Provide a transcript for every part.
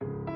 Thank you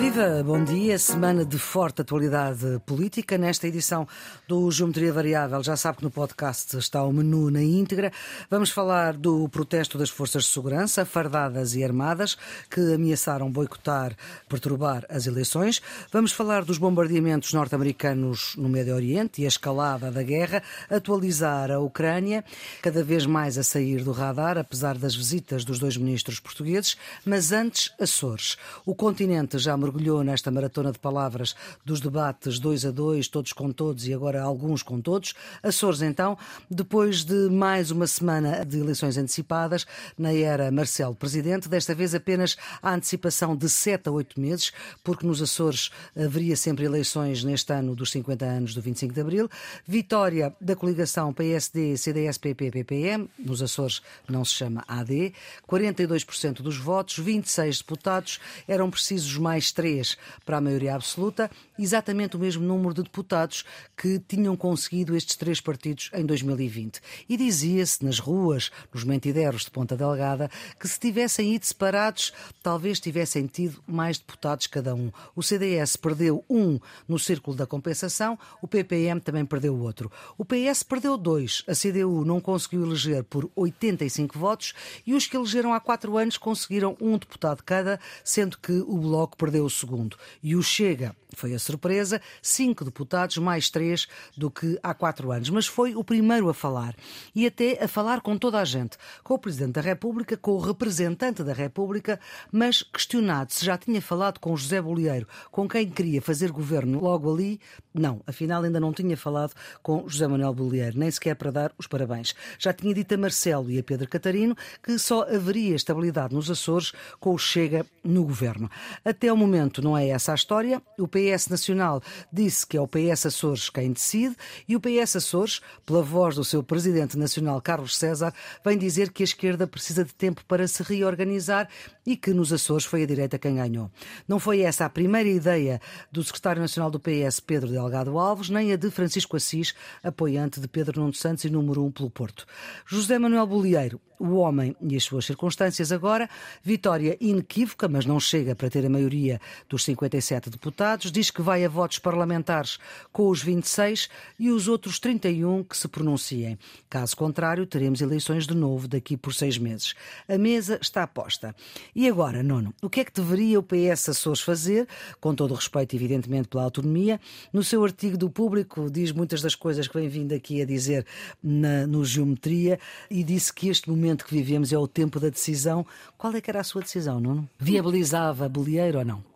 Viva, bom dia. Semana de forte atualidade política. Nesta edição do Geometria Variável, já sabe que no podcast está o menu na íntegra. Vamos falar do protesto das forças de segurança, fardadas e armadas, que ameaçaram boicotar, perturbar as eleições. Vamos falar dos bombardeamentos norte-americanos no Médio Oriente e a escalada da guerra, atualizar a Ucrânia, cada vez mais a sair do radar, apesar das visitas dos dois ministros portugueses. Mas antes, Açores. O continente já mergulhou mergulhou nesta maratona de palavras dos debates dois a dois, todos com todos e agora alguns com todos. Açores, então, depois de mais uma semana de eleições antecipadas, na era Marcelo Presidente, desta vez apenas a antecipação de sete a oito meses, porque nos Açores haveria sempre eleições neste ano dos 50 anos do 25 de Abril. Vitória da coligação PSD, CDS, PP, PPM, nos Açores não se chama AD, 42% dos votos, 26 deputados, eram precisos mais três para a maioria absoluta, exatamente o mesmo número de deputados que tinham conseguido estes três partidos em 2020. E dizia-se nas ruas, nos mentideros de Ponta Delgada, que se tivessem ido separados, talvez tivessem tido mais deputados cada um. O CDS perdeu um no círculo da compensação, o PPM também perdeu outro. O PS perdeu dois, a CDU não conseguiu eleger por 85 votos e os que elegeram há quatro anos conseguiram um deputado cada, sendo que o Bloco perdeu segundo. E o Chega foi a surpresa, cinco deputados, mais três do que há quatro anos. Mas foi o primeiro a falar. E até a falar com toda a gente. Com o Presidente da República, com o representante da República, mas questionado se já tinha falado com José Bolieiro, com quem queria fazer governo logo ali. Não, afinal ainda não tinha falado com José Manuel Bolieiro, nem sequer para dar os parabéns. Já tinha dito a Marcelo e a Pedro Catarino que só haveria estabilidade nos Açores com o Chega no governo. Até o momento não é essa a história. O PS Nacional disse que é o PS Açores quem decide e o PS Açores, pela voz do seu presidente nacional Carlos César, vem dizer que a esquerda precisa de tempo para se reorganizar e que nos Açores foi a direita quem ganhou. Não foi essa a primeira ideia do secretário nacional do PS, Pedro Delgado Alves, nem a de Francisco Assis, apoiante de Pedro Nuno Santos e número um pelo Porto. José Manuel Bolieiro, o homem e as suas circunstâncias agora, vitória inequívoca, mas não chega para ter a maioria dos 57 deputados, diz que vai a votos parlamentares com os 26 e os outros 31 que se pronunciem. Caso contrário, teremos eleições de novo daqui por seis meses. A mesa está posta. E agora, nono, o que é que deveria o PS Açores fazer, com todo o respeito, evidentemente, pela autonomia? No seu artigo do público, diz muitas das coisas que vem vindo aqui a dizer na, no Geometria e disse que este momento que vivemos é o tempo da decisão. Qual é que era a sua decisão, Nuno? Viabilizava Bolieiro ou não?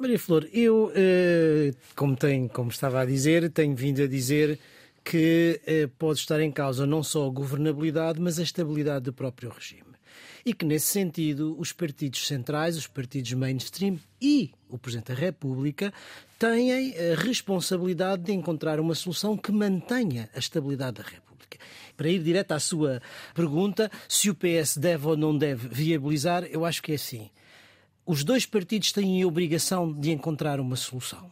Maria Flor, eu, eh, como, tenho, como estava a dizer, tenho vindo a dizer que eh, pode estar em causa não só a governabilidade, mas a estabilidade do próprio regime. E que, nesse sentido, os partidos centrais, os partidos mainstream e o Presidente da República têm a responsabilidade de encontrar uma solução que mantenha a estabilidade da República. Para ir direto à sua pergunta, se o PS deve ou não deve viabilizar, eu acho que é assim os dois partidos têm a obrigação de encontrar uma solução.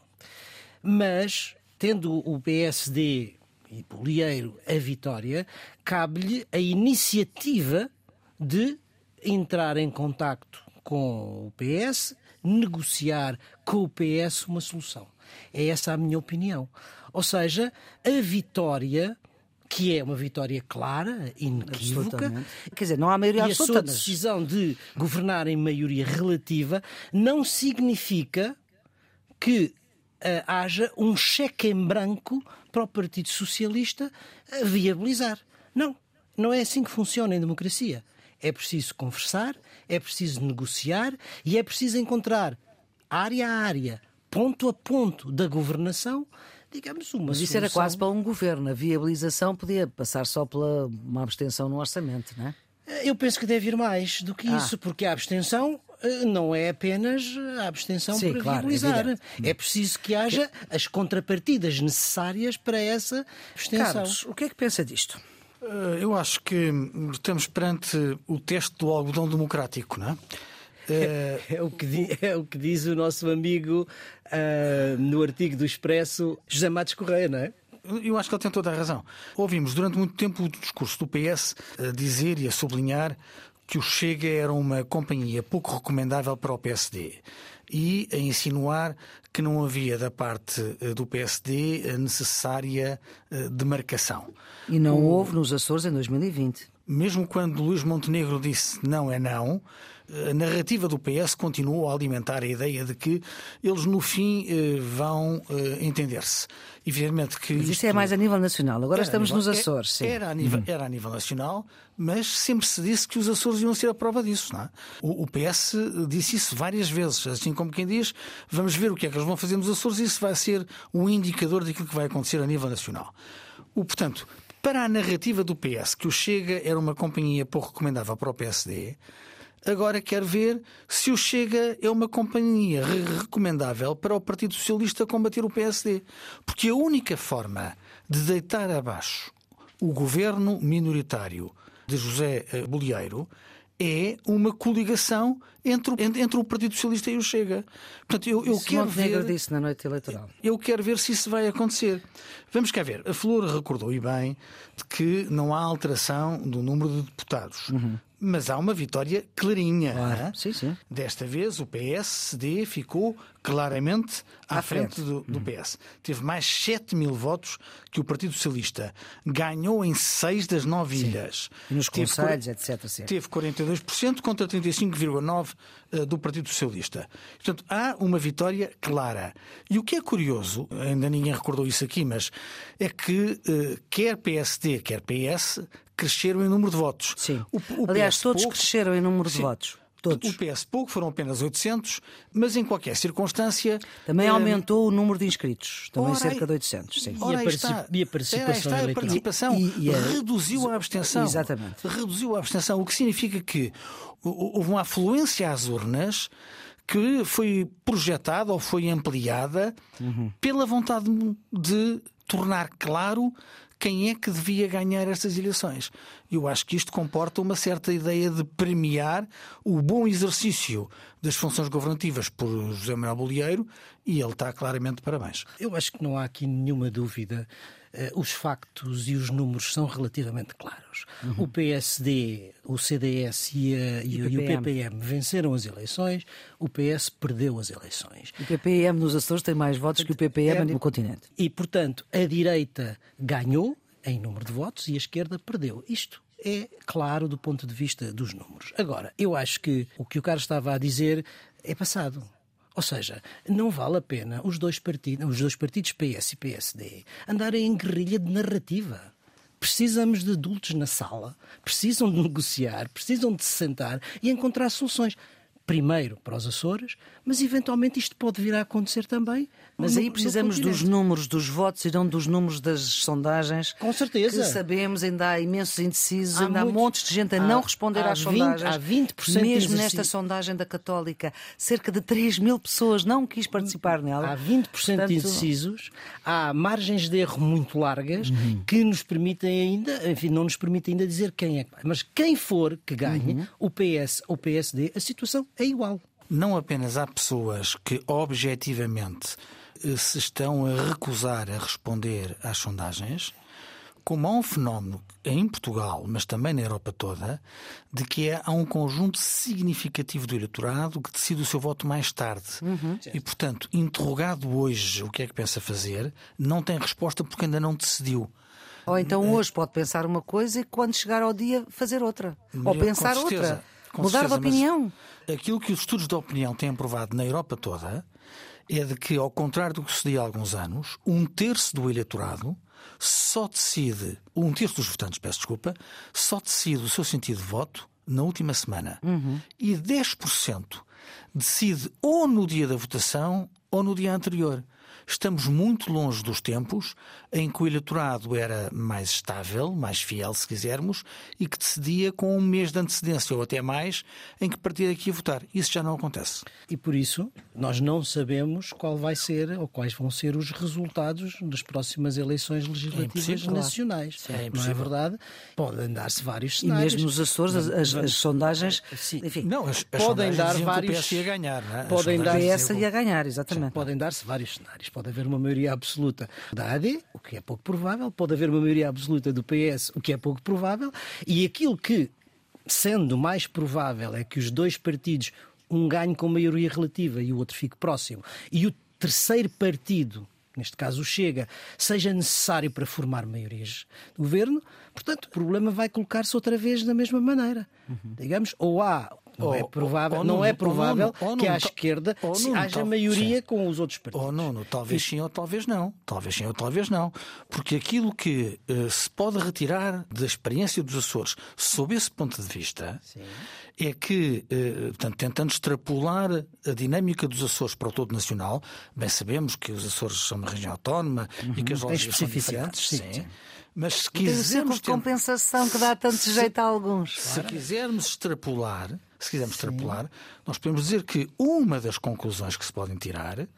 Mas, tendo o PSD e Polieiro a vitória, cabe-lhe a iniciativa de entrar em contacto com o PS, negociar com o PS uma solução. É essa a minha opinião. Ou seja, a vitória que é uma vitória clara, inequívoca. Quer dizer, não há maioria e absoluta. a sua decisão de governar em maioria relativa não significa que uh, haja um cheque em branco para o Partido Socialista a viabilizar. Não, não é assim que funciona em democracia. É preciso conversar, é preciso negociar e é preciso encontrar área a área, ponto a ponto da governação digamos, uma Mas isso solução... era quase para um governo. A viabilização podia passar só pela uma abstenção no orçamento, não é? Eu penso que deve ir mais do que ah. isso, porque a abstenção eh, não é apenas a abstenção Sim, para claro, viabilizar. É, é, preciso que haja as contrapartidas necessárias para essa abstenção. Carlos, o que é que pensa disto? Eh, eu acho que estamos perante o teste do algodão democrático, não é? É, é, o, que diz, é o que diz o nosso amigo uh, no artigo do Expresso, José Matos Correia, não é? Eu acho que ele tem toda a razão. Ouvimos durante muito tempo o discurso do PS a dizer e a sublinhar que o Chega era uma companhia pouco recomendável para o PSD e a insinuar que não havia da parte eh, do PSD a necessária eh, demarcação. E não o... houve nos Açores em 2020. Mesmo quando Luís Montenegro disse não é não, a narrativa do PS continuou a alimentar a ideia de que eles, no fim, eh, vão entender-se. Evidentemente que. Mas isto, isto é mais a nível nacional, agora estamos nível, nos Açores. Sim. Era, a nível, uhum. era a nível nacional, mas sempre se disse que os Açores iam ser a prova disso. Não é? o, o PS disse isso várias vezes, assim como quem diz, vamos ver o que é que eles vão fazer nos Açores e isso vai ser um indicador daquilo que vai acontecer a nível nacional. O, portanto, para a narrativa do PS, que o Chega era uma companhia pouco recomendável para o PSD, agora quer ver se o Chega é uma companhia recomendável para o Partido Socialista combater o PSD. Porque a única forma de deitar abaixo o governo minoritário de José eh, Bolieiro é uma coligação entre, entre o Partido Socialista e o Chega. Portanto, eu, eu quero ver. disse na noite eleitoral. Eu quero ver se isso vai acontecer. Vamos cá ver. A Flor recordou e bem de que não há alteração do número de deputados. Uhum. Mas há uma vitória clarinha. Claro. Sim, sim. Desta vez o PSD ficou claramente à, à frente, frente, do, do uhum. PS. Teve mais 7 mil votos que o Partido Socialista. Ganhou em 6 das 9 ilhas. E nos teve, conselhos, etc. Teve 42% contra 35,9% eh, do Partido Socialista. Portanto, há uma vitória clara. E o que é curioso, ainda ninguém recordou isso aqui, mas é que eh, quer PSD, quer PS cresceram em número de votos. Sim. O, o Aliás, PS todos pouco, cresceram em número sim, de votos. Todos. O PS pouco, foram apenas 800, mas em qualquer circunstância. Também é... aumentou o número de inscritos, também Ora, cerca de 800. Sim. E, a está, e a participação, está a, participação e, e a... reduziu a abstenção. Exatamente. Reduziu a abstenção, o que significa que houve uma afluência às urnas que foi projetada ou foi ampliada uhum. pela vontade de tornar claro quem é que devia ganhar estas eleições. Eu acho que isto comporta uma certa ideia de premiar o bom exercício das funções governativas por José Manuel Bolieiro e ele está claramente parabéns. Eu acho que não há aqui nenhuma dúvida os factos e os números são relativamente claros. Uhum. O PSD, o CDS e, a, e, e, o, PPM. o, PPM venceram as eleições, o PS perdeu as eleições. O PPM nos Açores tem mais votos que o PPM é, no continente. E, portanto, a direita ganhou em número de votos e a esquerda perdeu. Isto é claro do ponto de vista dos números. Agora, eu acho que o que o Carlos estava a dizer é passado. Ou seja, não vale a pena os dois partidos, os dois partidos PS e PSD andarem em guerrilha de narrativa. Precisamos de adultos na sala, precisam de negociar, precisam de se sentar e encontrar soluções primeiro para os Açores, mas eventualmente isto pode vir a acontecer também. Mas no, aí precisamos dos números dos votos e não dos números das sondagens. Com certeza. Que sabemos, ainda há imensos indecisos, há ainda muitos, há montes de gente a há, não responder às 20, sondagens. Há 20% Mesmo nesta sondagem da Católica, cerca de 3 mil pessoas não quis participar nela. Há 20% Portanto... de indecisos, há margens de erro muito largas uhum. que nos permitem ainda, enfim, não nos permitem ainda dizer quem é que vai. Mas quem for que ganhe, uhum. o PS ou o PSD, a situação é igual. Não apenas há pessoas que objetivamente eh, se estão a recusar a responder às sondagens, como há um fenómeno em Portugal, mas também na Europa toda, de que há um conjunto significativo do eleitorado que decide o seu voto mais tarde. Uhum. E, portanto, interrogado hoje o que é que pensa fazer, não tem resposta porque ainda não decidiu. Ou então eh, hoje pode pensar uma coisa e quando chegar ao dia fazer outra. Ou pensar outra. Com Mudar certeza, de opinião. Aquilo que os estudos de opinião têm provado na Europa toda é de que, ao contrário do que sucedia há alguns anos, um terço do eleitorado só decide, um terço dos votantes, peço desculpa, só decide o seu sentido de voto na última semana. Uhum. E 10% decide ou no dia da votação ou no dia anterior. estamos muito longe dos tempos em que o eleitorado era mais estável, mais fiel, se quisermos, e que decidia com um mês de antecedência ou até mais em que partia aqui a votar. Isso já não acontece. E por isso nós não sabemos qual vai ser ou quais vão ser os resultados das próximas eleições legislativas é nacionais. É não é verdade? Pode andar-se vários cenários. E mesmo nos Açores, as, as, as sondagens. Sim. Enfim, não, as, as podem dar vários. Que o PS ia ganhar, não é? Podem dar essa ia ganhar, exatamente. Podem dar-se vários cenários. Pode haver uma maioria absoluta da AD, o que é pouco provável, pode haver uma maioria absoluta do PS, o que é pouco provável, e aquilo que, sendo mais provável, é que os dois partidos, um ganhe com maioria relativa e o outro fique próximo, e o terceiro partido neste caso o Chega, seja necessário para formar maiorias de governo, portanto, o problema vai colocar-se outra vez da mesma maneira. Uhum. Digamos, ou há não é provável, não, é provável que à esquerda haja maioria com os outros partidos. Ou não, talvez sim ou talvez não. Talvez sim ou talvez não. Porque aquilo que uh, se pode retirar da experiência dos Açores sob esse ponto de vista sim. é que, uh, portanto, tentando extrapolar a dinâmica dos Açores para o todo nacional, bem sabemos que os Açores são uma região autónoma uhum. e que as lógicas são diferentes. Sim, sim. Mas se quisermos. Tem compensação que dá tanto se, jeito a alguns. Se quisermos extrapolar, se quisermos Sim. extrapolar, nós podemos dizer que uma das conclusões que se podem tirar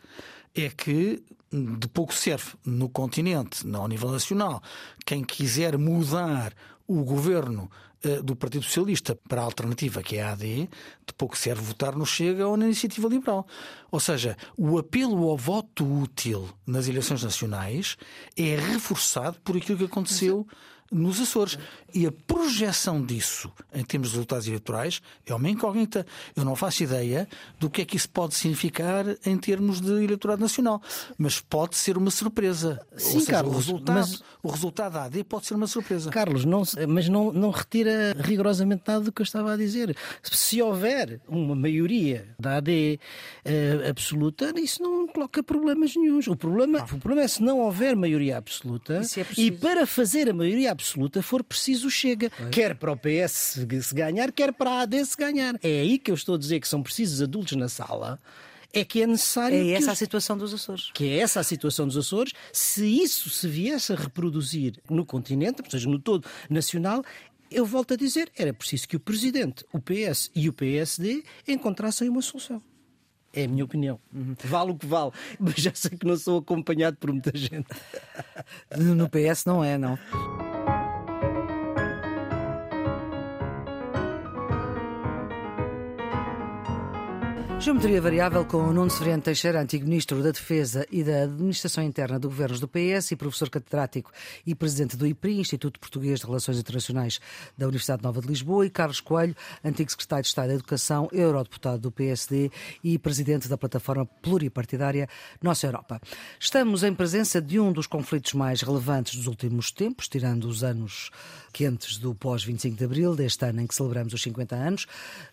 é que de pouco serve no continente, não ao nível nacional, quem quiser mudar o governo uh, do Partido Socialista para a alternativa, que é a AD, de pouco serve votar no Chega ou na Iniciativa Liberal. Ou seja, o apelo ao voto útil nas eleições nacionais é reforçado por aquilo que aconteceu nos Açores. E a projeção disso, em termos de resultados eleitorais, é uma incógnita. Eu não faço ideia do que é que isso pode significar em termos de eleitorado nacional. Mas pode ser uma surpresa. Sim, seja, Carlos. O resultado, mas... o resultado da AD pode ser uma surpresa. Carlos, não, mas não, não retira rigorosamente nada do que eu estava a dizer. Se houver uma maioria da AD uh, absoluta, isso não coloca problemas nenhums. O problema, o problema é se não houver maioria absoluta é e para fazer a maioria absoluta absoluta for preciso chega. É. Quer para o PS se ganhar, quer para a AD se ganhar. É aí que eu estou a dizer que são precisos adultos na sala é que é necessário. É essa os... a situação dos Açores. Que é essa a situação dos Açores. Se isso se viesse a reproduzir no continente, ou seja, no todo nacional, eu volto a dizer, era preciso que o Presidente, o PS e o PSD encontrassem uma solução. É a minha opinião. Uhum. Vale o que vale. Mas já sei que não sou acompanhado por muita gente. No PS não é, não. Geometria variável com Nuno Severiano Teixeira, antigo Ministro da Defesa e da Administração Interna do Governo do PS e professor catedrático e presidente do IPRI, Instituto Português de Relações Internacionais da Universidade Nova de Lisboa, e Carlos Coelho, antigo secretário de Estado da Educação, eurodeputado do PSD e presidente da plataforma pluripartidária Nossa Europa. Estamos em presença de um dos conflitos mais relevantes dos últimos tempos, tirando os anos quentes do pós-25 de Abril, deste ano em que celebramos os 50 anos.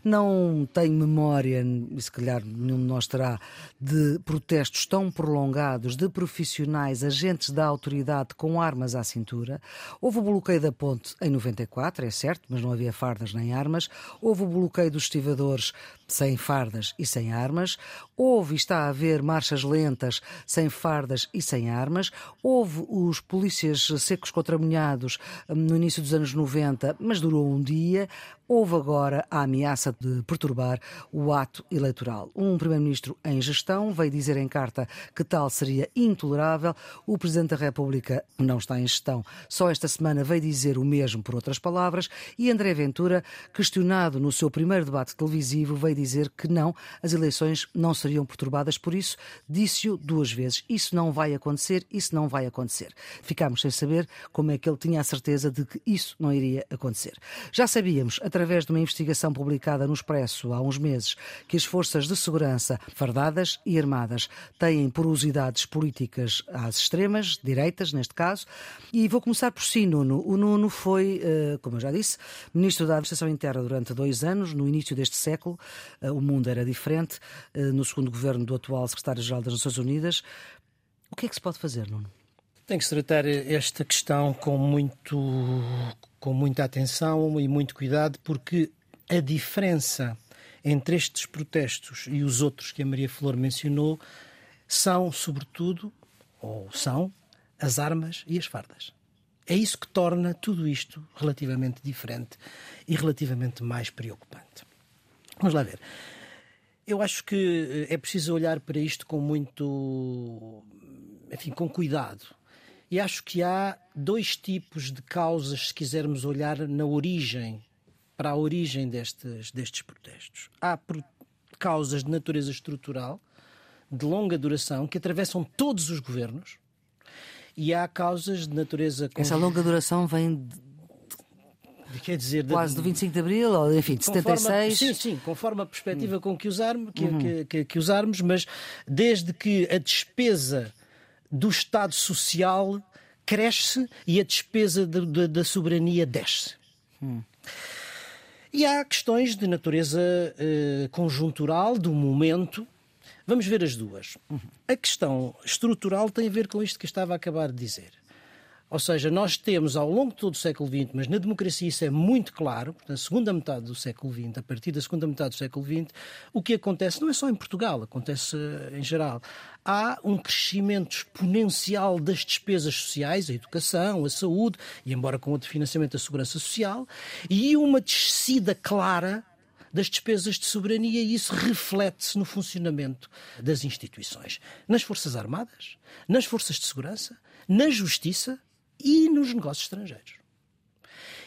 Não tenho memória, se calhar nenhum de nós terá, de protestos tão prolongados de profissionais, agentes da autoridade com armas à cintura. Houve o bloqueio da ponte em 94, é certo, mas não havia fardas nem armas. Houve o bloqueio dos estivadores sem fardas e sem armas. Houve e está a haver marchas lentas sem fardas e sem armas. Houve os polícias secos contramunhados hum, no início dos anos 90, mas durou um dia. Houve agora a ameaça de perturbar o ato eleitoral. Um primeiro-ministro em gestão veio dizer em carta que tal seria intolerável. O presidente da República não está em gestão. Só esta semana veio dizer o mesmo por outras palavras. E André Ventura, questionado no seu primeiro debate televisivo, veio dizer que não, as eleições não seriam perturbadas. Por isso, disse-o duas vezes. Isso não vai acontecer, isso não vai acontecer. Ficámos sem saber como é que ele tinha a certeza de que isso não iria acontecer. Já sabíamos, através de uma investigação publicada no Expresso há uns meses, que as forças de segurança, fardadas e armadas, têm porosidades políticas às extremas, direitas neste caso. E vou começar por si, Nuno. O Nuno foi, eh, como eu já disse, ministro da Administração Interna durante dois anos, no início deste século. Eh, o mundo era diferente. Eh, no governo do atual secretário-geral das Nações Unidas. O que é que se pode fazer, Nuno? Tem que se tratar esta questão com, muito, com muita atenção e muito cuidado, porque a diferença entre estes protestos e os outros que a Maria Flor mencionou são, sobretudo, ou são, as armas e as fardas. É isso que torna tudo isto relativamente diferente e relativamente mais preocupante. Vamos lá ver. Eu acho que é preciso olhar para isto com muito. enfim, com cuidado. E acho que há dois tipos de causas, se quisermos olhar na origem, para a origem destes, destes protestos. Há causas de natureza estrutural, de longa duração, que atravessam todos os governos, e há causas de natureza. Essa longa duração vem de quer dizer, quase do 25 de Abril, ou enfim, de 76. Sim, sim, conforme a perspectiva hum. com que usarmos, que, uhum. que, que, que, usarmos, mas desde que a despesa do Estado Social cresce e a despesa de, de, da soberania desce. Hum. E há questões de natureza eh, conjuntural, do momento. Vamos ver as duas. Uhum. A questão estrutural tem a ver com isto que estava a acabar de dizer. Ou seja, nós temos ao longo de todo o século XX, mas na democracia isso é muito claro, na segunda metade do século XX, a partir da segunda metade do século XX, o que acontece não é só em Portugal, acontece em geral. Há um crescimento exponencial das despesas sociais, a educação, a saúde, e embora com outro financiamento da segurança social, e uma descida clara das despesas de soberania e isso reflete-se no funcionamento das instituições, nas Forças Armadas, nas Forças de Segurança, na Justiça e nos negócios estrangeiros.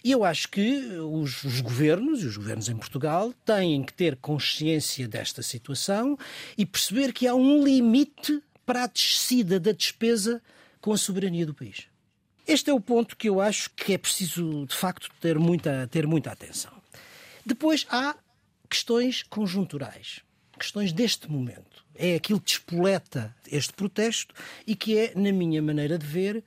E eu acho que os, os, governos, e os governos em Portugal, têm que ter consciência desta situação e perceber que há um limite para a descida da despesa com a soberania do país. Este é o ponto que eu acho que é preciso, de facto, ter muita, ter muita atenção. Depois há questões conjunturais, questões deste momento. É aquilo que despoleta este protesto e que é, na minha maneira de ver,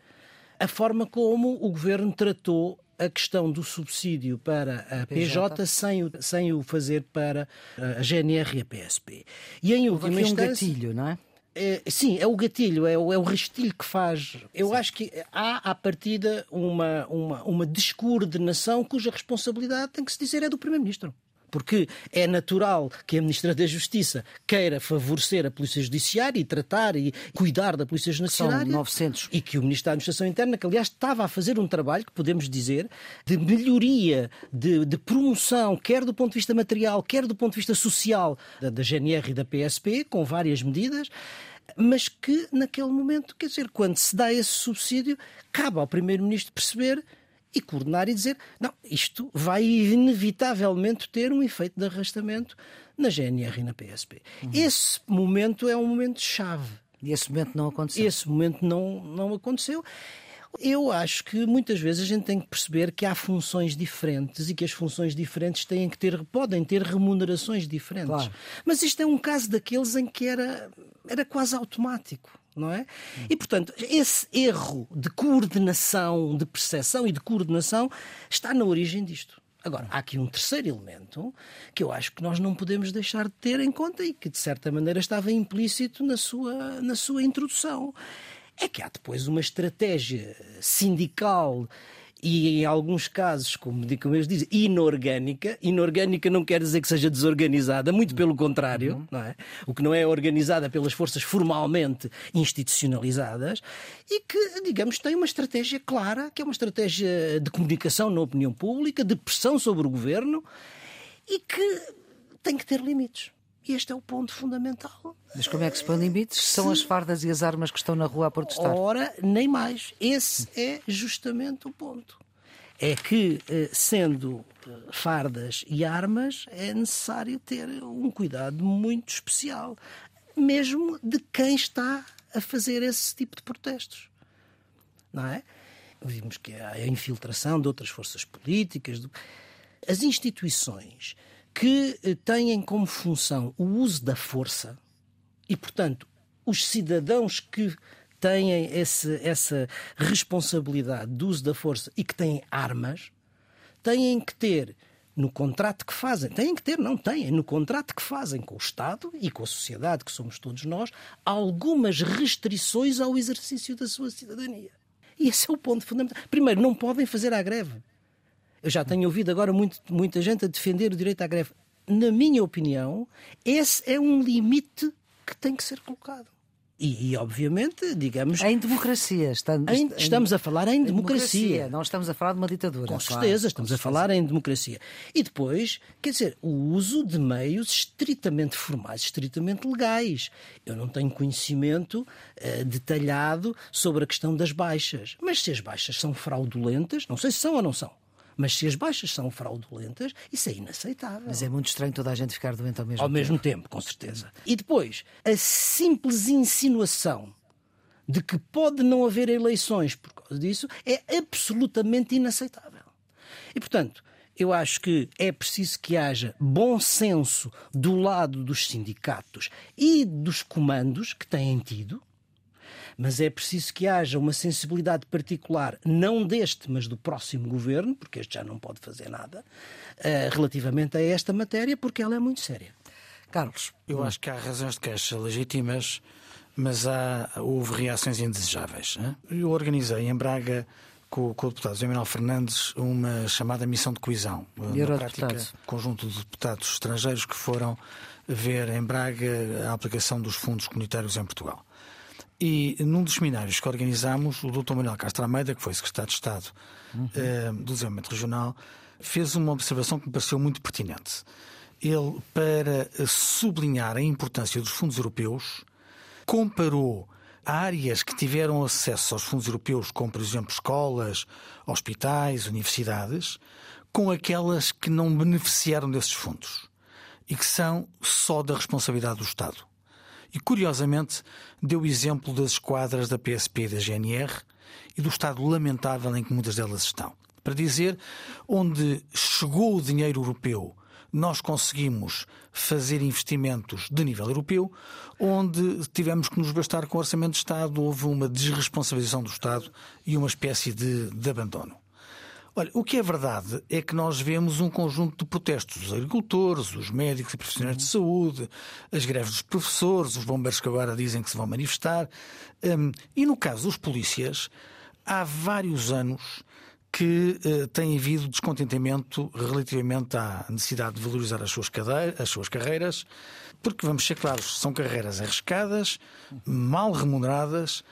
a forma como o governo tratou a questão do subsídio para a PJ, PJ. Sem, o, sem o fazer para a GNR e a PSP. E em última instância. um gatilho, não é? É, sim, é o gatilho, é o, é o rastilho que faz. Eu sim. acho que há, à partida, uma, uma, uma descoordenação cuja responsabilidade, tem que se dizer, é do Primeiro-Ministro porque é natural que a Ministra da Justiça queira favorecer a Polícia Judiciária e tratar e cuidar da Polícia Judiciária. São 900. E que o Ministro da Administração Interna, que aliás estava a fazer um trabalho, que podemos dizer, de melhoria, de, de promoção, quer do ponto de vista material, quer do ponto de vista social, da, da GNR e da PSP, com várias medidas mas que naquele momento, quer dizer, quando se dá esse subsídio, cabe ao Primeiro-Ministro perceber e coordenar e dizer: não, isto vai inevitavelmente ter um efeito de arrastamento na GNR e na PSP. Uhum. Esse momento é um momento chave. E esse momento não aconteceu. Esse momento não, não aconteceu. Eu acho que muitas vezes a gente tem que perceber que há funções diferentes e que as funções diferentes têm que ter, podem ter remunerações diferentes. Claro. Mas isto é um caso daqueles em que era, era quase automático não é? E, portanto, esse erro de coordenação, de percepção e de coordenação está na origem disto. Agora, há aqui um terceiro elemento que eu acho que nós não podemos deixar de ter em conta e que, de certa maneira, estava implícito na sua, na sua introdução. É que há depois uma estratégia sindical e em alguns casos, como, como eles dizem, inorgânica. Inorgânica não quer dizer que seja desorganizada, muito pelo contrário, uhum. não é? O que não é organizada pelas forças formalmente institucionalizadas e que, digamos, tem uma estratégia clara, que é uma estratégia de comunicação na opinião pública, de pressão sobre o governo e que tem que ter limites. E este é o ponto fundamental. Mas como é que se põe limites? São as fardas e as armas que estão na rua a protestar. Ora, nem mais. Esse é justamente o ponto. É que, eh, sendo eh, fardas e armas, é necessário ter um cuidado muito especial, mesmo de quem está a fazer esse tipo de protestos. Não é? Vimos que há a infiltração de outras forças políticas. As instituições que eh, têm como função o uso da força e, portanto, os cidadãos que têm esse, essa responsabilidade do uso da força e que têm armas, têm que ter no contrato que fazem, têm que ter, não têm, no contrato que fazem com o Estado e com a sociedade, que somos todos nós, algumas restrições ao exercício da sua cidadania. E esse é o ponto fundamental. Primeiro, não podem fazer a greve. Eu já tenho ouvido agora muito, muita gente a defender o direito à greve. Na minha opinião, esse é um limite que tem que ser colocado. E, e, obviamente, digamos. Em democracia. Estamos, em, estamos a falar em, em democracia. democracia. Não estamos a falar de uma ditadura. Com certeza, estamos com a falar em democracia. E depois, quer dizer, o uso de meios estritamente formais, estritamente legais. Eu não tenho conhecimento uh, detalhado sobre a questão das baixas. Mas se as baixas são fraudulentas, não sei se são ou não são. Mas se as baixas são fraudulentas, isso é inaceitável. Mas é muito estranho toda a gente ficar doente ao mesmo ao tempo. Ao mesmo tempo, com certeza. E depois, a simples insinuação de que pode não haver eleições por causa disso é absolutamente inaceitável. E, portanto, eu acho que é preciso que haja bom senso do lado dos sindicatos e dos comandos que têm tido, mas é preciso que haja uma sensibilidade particular, não deste, mas do próximo governo, porque este já não pode fazer nada, uh, relativamente a esta matéria, porque ela é muito séria. Carlos. Eu acho que há razões de queixa legítimas, mas há, houve reações indesejáveis. Hein? Eu organizei em Braga com, com, o deputado José Manuel Fernandes uma chamada missão de coesão. E na prática, conjunto de deputados estrangeiros que foram ver em Braga a aplicação dos fundos comunitários em Portugal. E num dos seminários que organizámos, o Dr. Manuel Castro Almeida, que foi secretário de Estado uhum. uh, do Desenvolvimento Regional, fez uma observação que me pareceu muito pertinente. Ele, para sublinhar a importância dos fundos europeus, comparou áreas que tiveram acesso aos fundos europeus, como por exemplo escolas, hospitais, universidades, com aquelas que não beneficiaram desses fundos e que são só da responsabilidade do Estado. E, curiosamente, deu exemplo das esquadras da PSP e da GNR e do estado lamentável em que muitas delas estão. Para dizer, onde chegou o dinheiro europeu, nós conseguimos fazer investimentos de nível europeu, onde tivemos que nos bastar com o orçamento de Estado, houve uma desresponsabilização do Estado e uma espécie de, de abandono. Olha, o que é verdade é que nós vemos um conjunto de protestos dos agricultores, os médicos e profissionais de saúde, as greves dos professores, os bombeiros que agora dizem que se vão manifestar. Um, e no caso dos polícias, há vários anos que uh, tem havido descontentamento relativamente à necessidade de valorizar as suas, as suas carreiras, porque, vamos ser claros, são carreiras arriscadas, mal remuneradas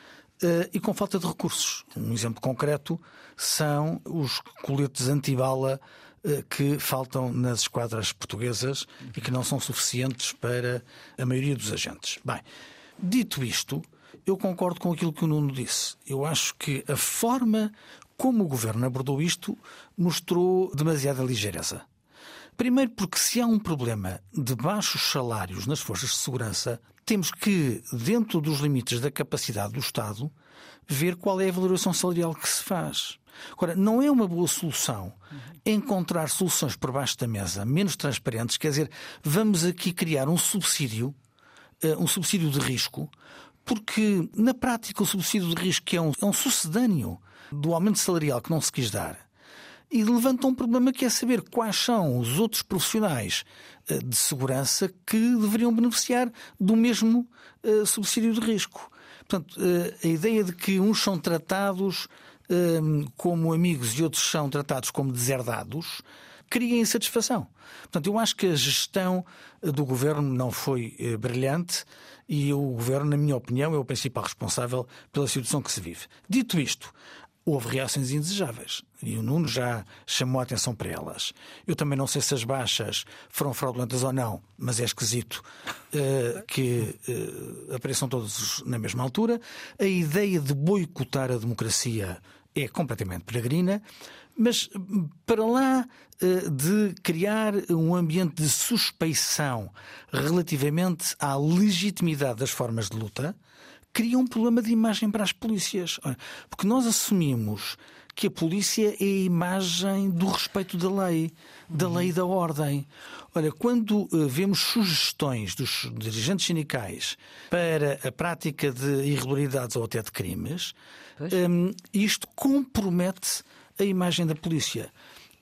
e com falta de recursos. Um exemplo concreto são os coletes antibala eh, que faltam nas esquadras portuguesas e que não são suficientes para a maioria dos agentes. Bem, dito isto, eu concordo com aquilo que o Nuno disse. Eu acho que a forma como o governo abordou isto mostrou demasiada ligeireza. Primeiro, porque se há um problema de baixos salários nas forças de segurança, temos que, dentro dos limites da capacidade do Estado, ver qual é a valoração salarial que se faz. Agora, não é uma boa solução encontrar soluções por baixo da mesa menos transparentes, quer dizer, vamos aqui criar um subsídio, eh, um subsídio de risco, porque na prática o subsídio de risco é um, é um sucedâneo do aumento salarial que não se quis dar. E levanta um problema que é saber quais são os outros profissionais eh, de segurança que deveriam beneficiar do mesmo eh, subsídio de risco. Portanto, a ideia de que uns são tratados Hum, como amigos e outros são tratados como deserdados, cria insatisfação. Portanto, eu acho que a gestão eh, do governo não foi eh, brilhante e o governo, na minha opinião, é o principal responsável pela situação que se vive. Dito isto, houve reações indesejáveis e o Nuno já chamou a atenção para elas. Eu também não sei se as baixas foram fraudulentas ou não, mas é esquisito uh, que uh, apareçam todos na mesma altura. A ideia de boicotar a democracia é completamente peregrina, mas para lá eh, de criar um ambiente de suspeição relativamente à legitimidade das formas de luta, cria um problema de imagem para as polícias. Porque nós assumimos que a polícia é a imagem do respeito da lei, da lei e da ordem. Olha, quando eh, vemos sugestões dos dirigentes sindicais para a prática de irregularidades ou até de crimes, um, isto compromete a imagem da polícia.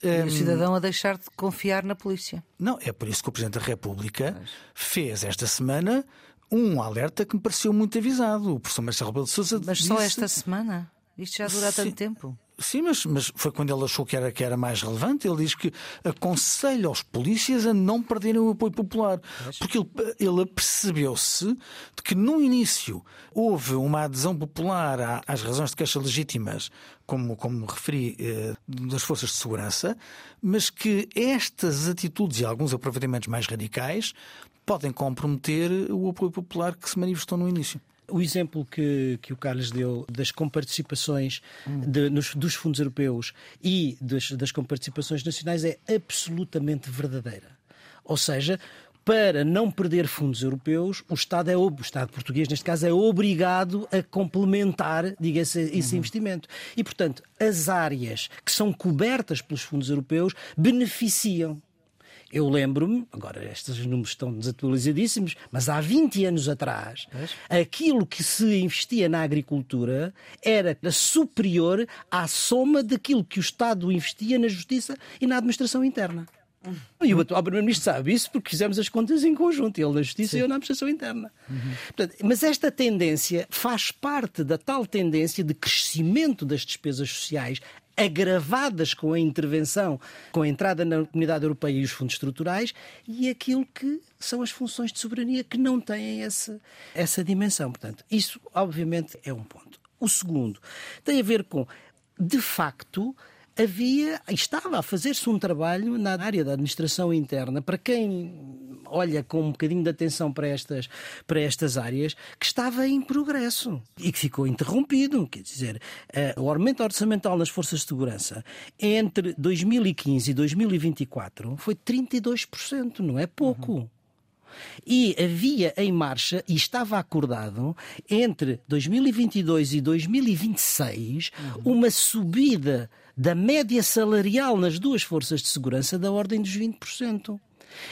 E o cidadão a deixar de confiar na polícia. Não, é por isso que o Presidente da República fez esta semana um alerta que me pareceu muito avisado. O professor Marcelo Rebelo de Sousa Mas disse... só esta semana? Isto já dura Sim. tanto tempo? Sim, mas, mas foi quando ele achou que era, que era mais relevante. Ele diz que aconselha aos polícias a não perderem o apoio popular. Porque ele, ele percebeu-se de que no início houve uma adesão popular às razões de queixa legítimas, como, como referi, eh, das forças de segurança, mas que estas atitudes e alguns aproveitamentos mais radicais podem comprometer o apoio popular que se manifestou no início. O exemplo que, que o Carlos deu das comparticipações de, nos, dos fundos europeus e das, das comparticipações nacionais é absolutamente verdadeira. Ou seja, para não perder fundos europeus, o Estado, é, o Estado português, neste caso, é obrigado a complementar, diga-se, esse uhum. investimento. E, portanto, as áreas que são cobertas pelos fundos europeus beneficiam eu lembro-me, agora estes números estão desatualizadíssimos, mas há 20 anos atrás, aquilo que se investia na agricultura era superior à soma daquilo que o Estado investia na justiça e na administração interna. E o atual Primeiro-Ministro sabe isso porque fizemos as contas em conjunto, ele na Justiça Sim. e eu na Administração Interna. Uhum. Portanto, mas esta tendência faz parte da tal tendência de crescimento das despesas sociais agravadas com a intervenção, com a entrada na Comunidade Europeia e os fundos estruturais, e aquilo que são as funções de soberania que não têm essa, essa dimensão. Portanto, isso, obviamente, é um ponto. O segundo tem a ver com, de facto, havia, estava a fazer-se um trabalho na área da administração interna, para quem olha com um bocadinho de atenção para estas, para estas áreas, que estava em progresso e que ficou interrompido. Quer dizer, eh, o aumento orçamental nas forças de segurança entre 2015 e 2024 foi 32%, não é pouco. Uhum. E havia em marcha, e estava acordado, entre 2022 e 2026, uhum. uma subida da média salarial nas duas forças de segurança da ordem dos 20%.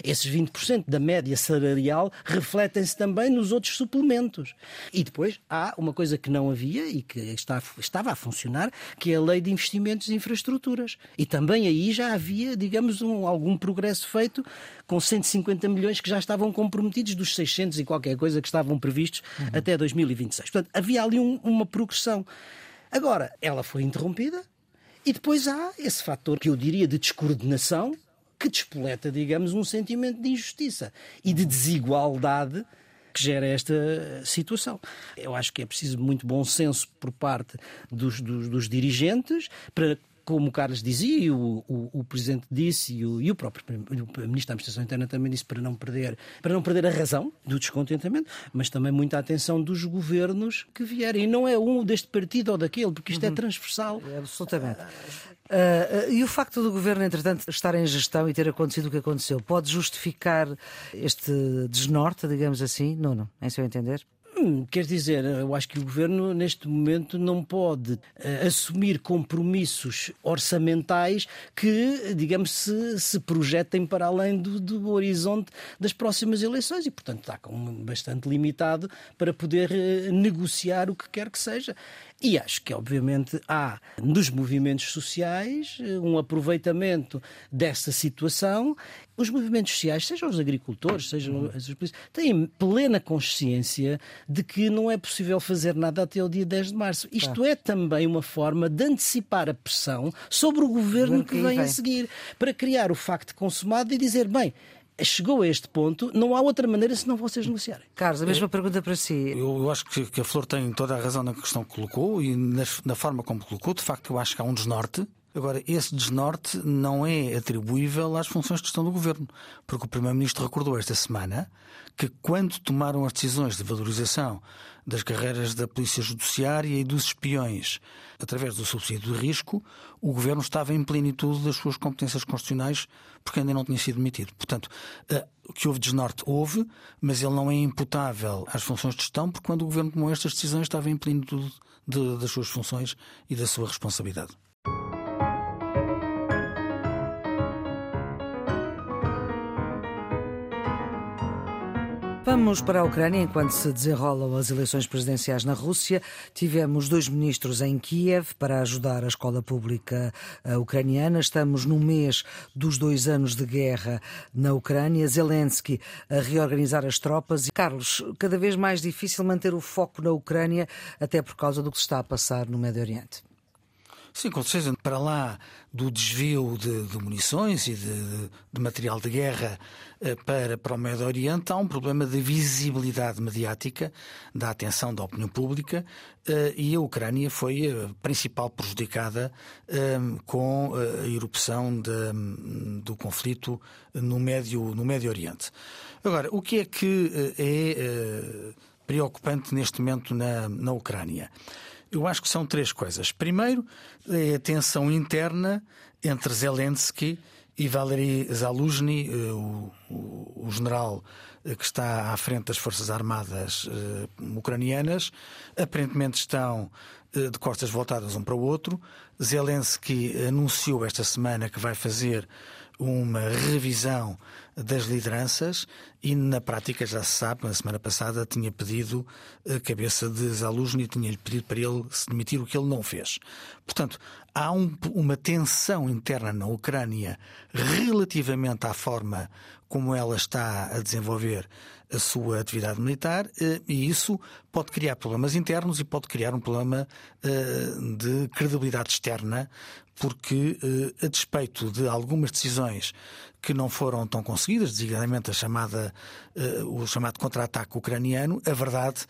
Esses 20% da média salarial refletem-se também nos outros suplementos. E depois há uma coisa que não havia e que está, estava a funcionar, que é a lei de investimentos e infraestruturas. E também aí já havia, digamos, um, algum progresso feito com 150 milhões que já estavam comprometidos dos 600 e qualquer coisa que estavam previstos uhum. até 2026. Portanto, havia ali um, uma progressão. Agora, ela foi interrompida e depois há esse fator que eu diria de descoordenação que despoleta, digamos, um sentimento de injustiça e de desigualdade que gera esta situação. Eu acho que é preciso muito bom senso por parte dos, dos, dos dirigentes para como o Carlos dizia, o, o, o Presidente disse, e o, e o próprio o Ministro da Administração Interna também disse, para não, perder, para não perder a razão do descontentamento, mas também muita atenção dos governos que vierem. E não é um deste partido ou daquele, porque isto é uhum. é transversal. É, absolutamente. Uh, uh, e o facto do governo, entretanto, estar em gestão e ter acontecido o que aconteceu, pode justificar este desnorte, digamos assim? Não, não, em seu entender? Hum, quer dizer, eu acho que o governo neste momento não pode uh, assumir compromissos orçamentais que, digamos, se, se projetem para além do, do, horizonte das próximas eleições e, portanto, está com bastante limitado para poder uh, negociar o que quer que seja. E acho que, obviamente, há nos movimentos sociais um aproveitamento dessa situação. Os movimentos sociais, sejam os agricultores, sejam as têm plena consciência de que não é possível fazer nada até o dia 10 de março. Isto é também uma forma de antecipar a pressão sobre o governo que vem a seguir, para criar o facto consumado e dizer, bem, chegou a este ponto, não há outra maneira senão vocês negociarem. Carlos, a mesma eu, pergunta para si. Eu, eu acho que, que, a Flor tem toda a razão na questão que colocou e na, na forma como colocou. De facto, eu acho que há um desnorte. Agora, esse desnorte não é atribuível às funções de gestão do governo, porque o Primeiro-Ministro recordou esta semana que, quando tomaram as decisões de valorização das carreiras da Polícia Judiciária e dos espiões através do subsídio de risco, o governo estava em plenitude das suas competências constitucionais porque ainda não tinha sido demitido. Portanto, eh, o que houve desnorte houve, mas ele não é imputável às funções de gestão, porque quando o governo tomou estas decisões estava em plenitude de, das suas funções e da sua responsabilidade. Vamos para a Ucrânia. Enquanto se desenrolam as eleições presidenciais na Rússia, tivemos dois ministros em Kiev para ajudar a escola pública eh, ucraniana. Estamos no mês dos dois anos de guerra na Ucrânia. Zelensky a reorganizar as tropas. Carlos, cada vez mais difícil manter o foco na Ucrânia, até por causa do que se está a passar no Médio Oriente. Sim, com certeza. Para lá do desvio de, de munições e de, de, material de guerra eh, para, para o Médio Oriente, há um problema de visibilidade mediática, da atenção da opinião pública, eh, e a Ucrânia foi a principal prejudicada eh, com a erupção de, do conflito no Médio, no Médio Oriente. Agora, o que é que é preocupante neste momento na, na Ucrânia? Eu acho que são três coisas. Primeiro, é a tensão interna entre Zelensky e Valery Zaluzhny, eh, o, o, o general eh, que está à frente das Forças Armadas uh, ucranianas. Aparentemente estão uh, de costas voltadas um para o outro. Zelensky anunciou esta semana que vai fazer uma revisão das lideranças e na prática já se sabe, na semana passada tinha pedido a cabeça de Zaluzny e tinha pedido para ele se demitir, o que ele não fez. Portanto, há um, uma tensão interna na Ucrânia relativamente à forma como ela está a desenvolver a sua atividade militar eh, e isso pode criar problemas internos e pode criar um problema eh, de credibilidade externa porque, eh, a despeito de algumas decisões que não foram tão conseguidas, designadamente a chamada, o chamado contra-ataque ucraniano, a verdade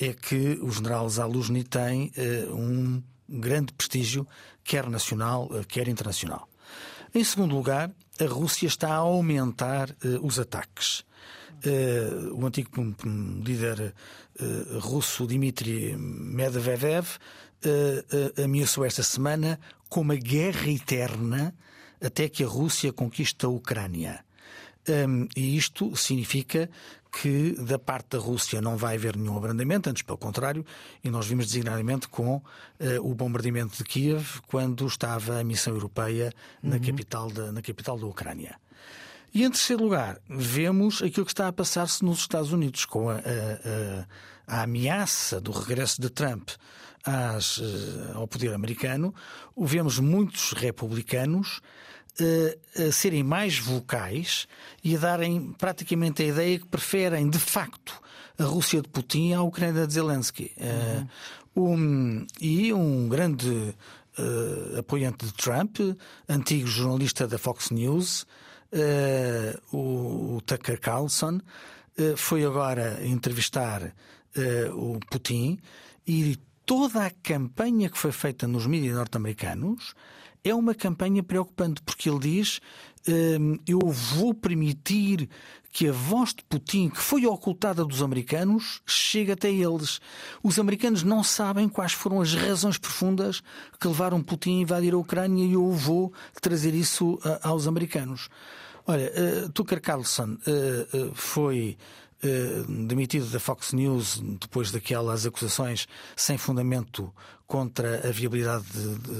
é que o general Zaluzny tem um grande prestígio, quer nacional, quer internacional. Em segundo lugar, a Rússia está a aumentar uh, os ataques. Uh, o antigo líder uh, russo Dmitry Medvedev ameaçou esta semana com uma guerra eterna até que a Rússia conquiste a Ucrânia. Um, e isto significa que da parte da Rússia não vai haver nenhum abrandamento, antes pelo contrário, e nós vimos designadamente com uh, o bombardeamento de Kiev quando estava a missão europeia uhum. na, capital da, na capital da Ucrânia. E em terceiro lugar, vemos aquilo que está a passar-se nos Estados Unidos, com a, a, a, a ameaça do regresso de Trump às, eh, ao poder americano. Vemos muitos republicanos a serem mais vocais e a darem praticamente a ideia que preferem, de facto, a Rússia de Putin à Ucrânia de Zelensky. Uhum. Um, e um grande uh, apoiante de Trump, antigo jornalista da Fox News, uh, o, o, Tucker Carlson, uh, foi agora entrevistar o Putin e toda a campanha que foi feita nos mídias norte-americanos é uma campanha preocupante, porque ele diz: hum, Eu vou permitir que a voz de Putin, que foi ocultada dos americanos, chegue até eles. Os americanos não sabem quais foram as razões profundas que levaram Putin a invadir a Ucrânia e eu vou trazer isso aos americanos. Olha, uh, Tucker Carlson uh, uh, foi demitido da Fox News depois daquelas acusações sem fundamento contra a viabilidade,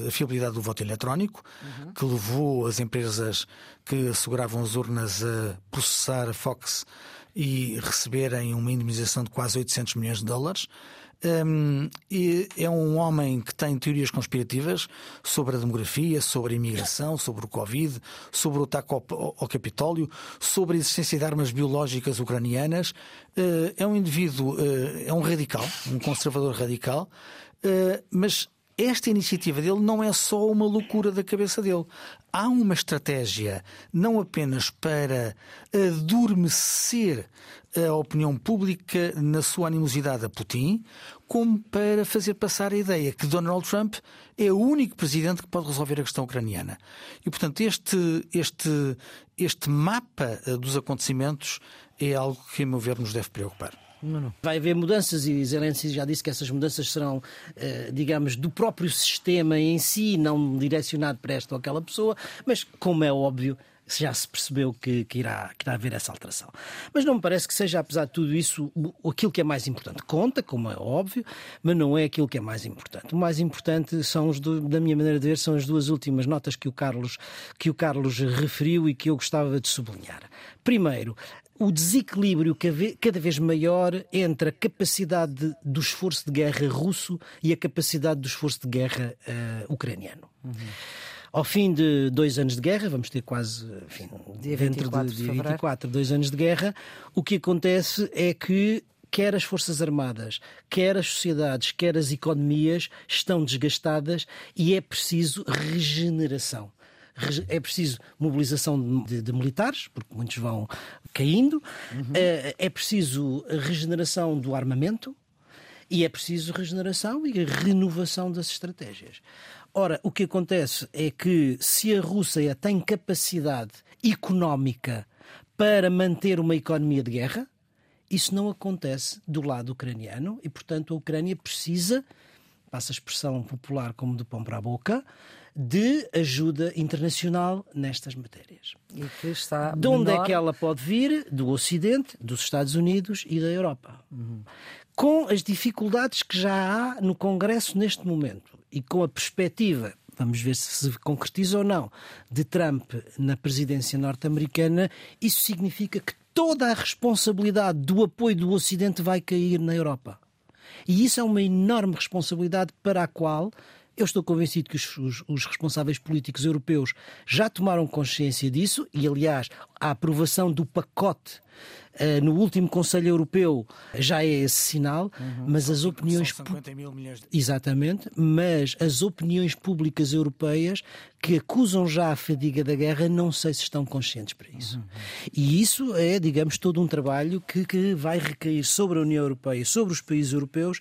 a fiabilidade do voto eletrónico, uhum. que levou as empresas que asseguravam as urnas a processar a Fox e receberem uma indemnização de quase 800 milhões de dólares. Um, é um homem que tem teorias conspirativas sobre a demografia, sobre a imigração, sobre o Covid, sobre o ataque ao, ao Capitólio, sobre a existência de armas biológicas ucranianas. Uh, é um indivíduo, uh, é um radical, um conservador radical, uh, mas esta iniciativa dele não é só uma loucura da cabeça dele. Há uma estratégia não apenas para adormecer a opinião pública na sua animosidade a Putin, como para fazer passar a ideia que Donald Trump é o único presidente que pode resolver a questão ucraniana. E, portanto, este, este, este mapa dos acontecimentos é algo que, a meu ver, nos deve preocupar. Não, não. Vai haver mudanças e Zelensky já disse que essas mudanças serão, eh, digamos, do próprio sistema em si, não direcionado para esta ou aquela pessoa, mas como é óbvio, já se percebeu que, que, irá, que irá haver essa alteração. Mas não me parece que seja, apesar de tudo isso, aquilo que é mais importante. Conta, como é óbvio, mas não é aquilo que é mais importante. O mais importante são, os do, da minha maneira de ver, são as duas últimas notas que o Carlos, que o Carlos referiu e que eu gostava de sublinhar. Primeiro, o desequilíbrio cada vez maior entre a capacidade do esforço de guerra russo e a capacidade do esforço de guerra uh, ucraniano. Uhum. Ao fim de dois anos de guerra, vamos ter quase, enfim, dia dentro 24 de, dia 24, dois anos de guerra, o que acontece é que quer as Forças Armadas, quer as sociedades, quer as economias estão desgastadas e é preciso regeneração. É preciso mobilização de, de militares, porque muitos vão caindo, uhum. é, é preciso regeneração do armamento e é preciso regeneração e renovação das estratégias. Ora, o que acontece é que se a Rússia tem capacidade económica para manter uma economia de guerra, isso não acontece do lado ucraniano e, portanto, a Ucrânia precisa, passa a expressão popular como de pão para a boca, de ajuda internacional nestas matérias. E que está de onde menor... é que ela pode vir? Do Ocidente, dos Estados Unidos e da Europa. Uhum. Com as dificuldades que já há no Congresso neste momento e com a perspectiva vamos ver se se concretiza ou não, de Trump na presidência norte-americana, isso significa que toda a responsabilidade do apoio do Ocidente vai cair na Europa. E isso é uma enorme responsabilidade para a qual eu estou convencido que os, os, os, responsáveis políticos europeus já tomaram consciência disso e, aliás, a aprovação do pacote uh, no último Conselho Europeu já é esse sinal, uhum. mas as opiniões. São 50 mil milhões de... Exatamente, mas as opiniões públicas europeias que acusam já a fadiga da guerra não sei se estão conscientes para isso. Uhum. E isso é, digamos, todo um trabalho que, que vai recair sobre a União Europeia, sobre os países europeus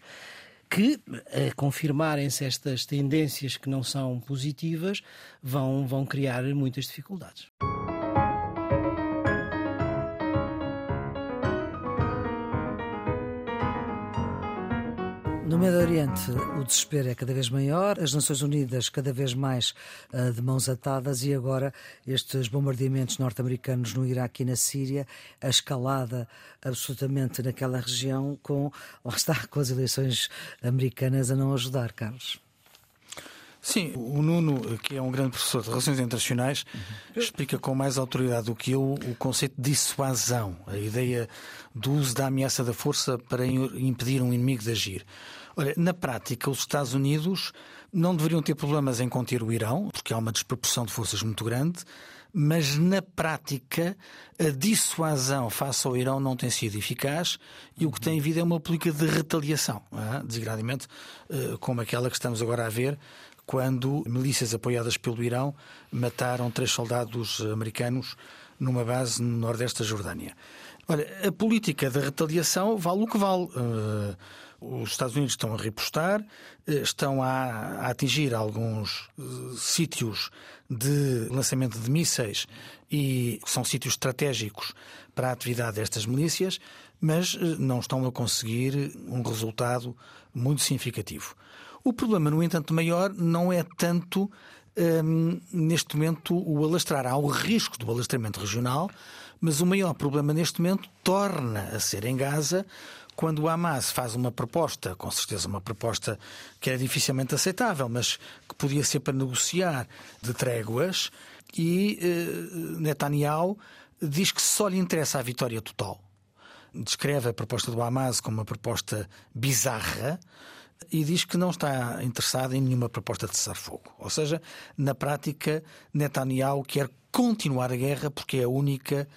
que, a confirmarem-se estas tendências que não são positivas, vão, vão criar muitas dificuldades. No Médio Oriente, o desespero é cada vez maior, as Nações Unidas cada vez mais uh, de mãos atadas e agora estes bombardeamentos norte-americanos no Iraque e na Síria, a escalada absolutamente naquela região, com, lá está, com as eleições americanas a não ajudar, Carlos. Sim, o Nuno, que é um grande professor de Relações Internacionais, uhum. explica com mais autoridade do que eu o conceito de dissuasão, a ideia do uso da ameaça da força para impedir um inimigo de agir. Olha, na prática, os Estados Unidos não deveriam ter problemas em conter o Irão, porque há uma desproporção de forças muito grande, mas na prática a dissuasão face ao Irão não tem sido eficaz e o que tem havido é uma política de retaliação, é? eh, como aquela que estamos agora a ver quando milícias apoiadas pelo Irão mataram três soldados americanos numa base no nordeste da Jordânia. Olha, a política da retaliação vale o que vale. Uh, os Estados Unidos estão a repostar, eh, estão a, a atingir alguns uh, sítios de lançamento de mísseis e são sítios estratégicos para a atividade destas milícias, mas uh, não estão a conseguir um resultado muito significativo. O problema, no entanto, maior não é tanto um, neste momento o alastrar. Há o risco do alastramento regional, mas o maior problema neste momento torna a ser em Gaza quando o Hamas faz uma proposta, com certeza uma proposta que é dificilmente aceitável, mas que podia ser para negociar de tréguas, e eh, Netanyahu diz que só lhe interessa a vitória total. Descreve a proposta do Hamas como uma proposta bizarra e diz que não está interessado em nenhuma proposta de cessar-fogo. Ou seja, na prática, Netanyahu quer continuar a guerra porque é a única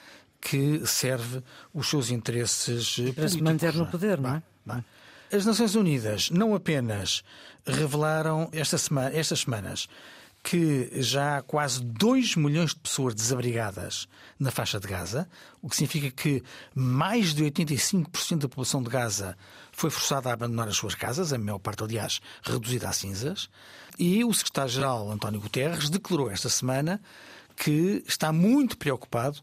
que serve os seus interesses para políticos. se manter no poder, não é? As Nações Unidas não apenas revelaram esta semana, estas semanas que já há quase 2 milhões de pessoas desabrigadas na faixa de Gaza, o que significa que mais de 85% da população de Gaza foi forçada a abandonar as suas casas, a maior parte, aliás, reduzida a cinzas. E o secretário-geral António Guterres declarou esta semana que está muito preocupado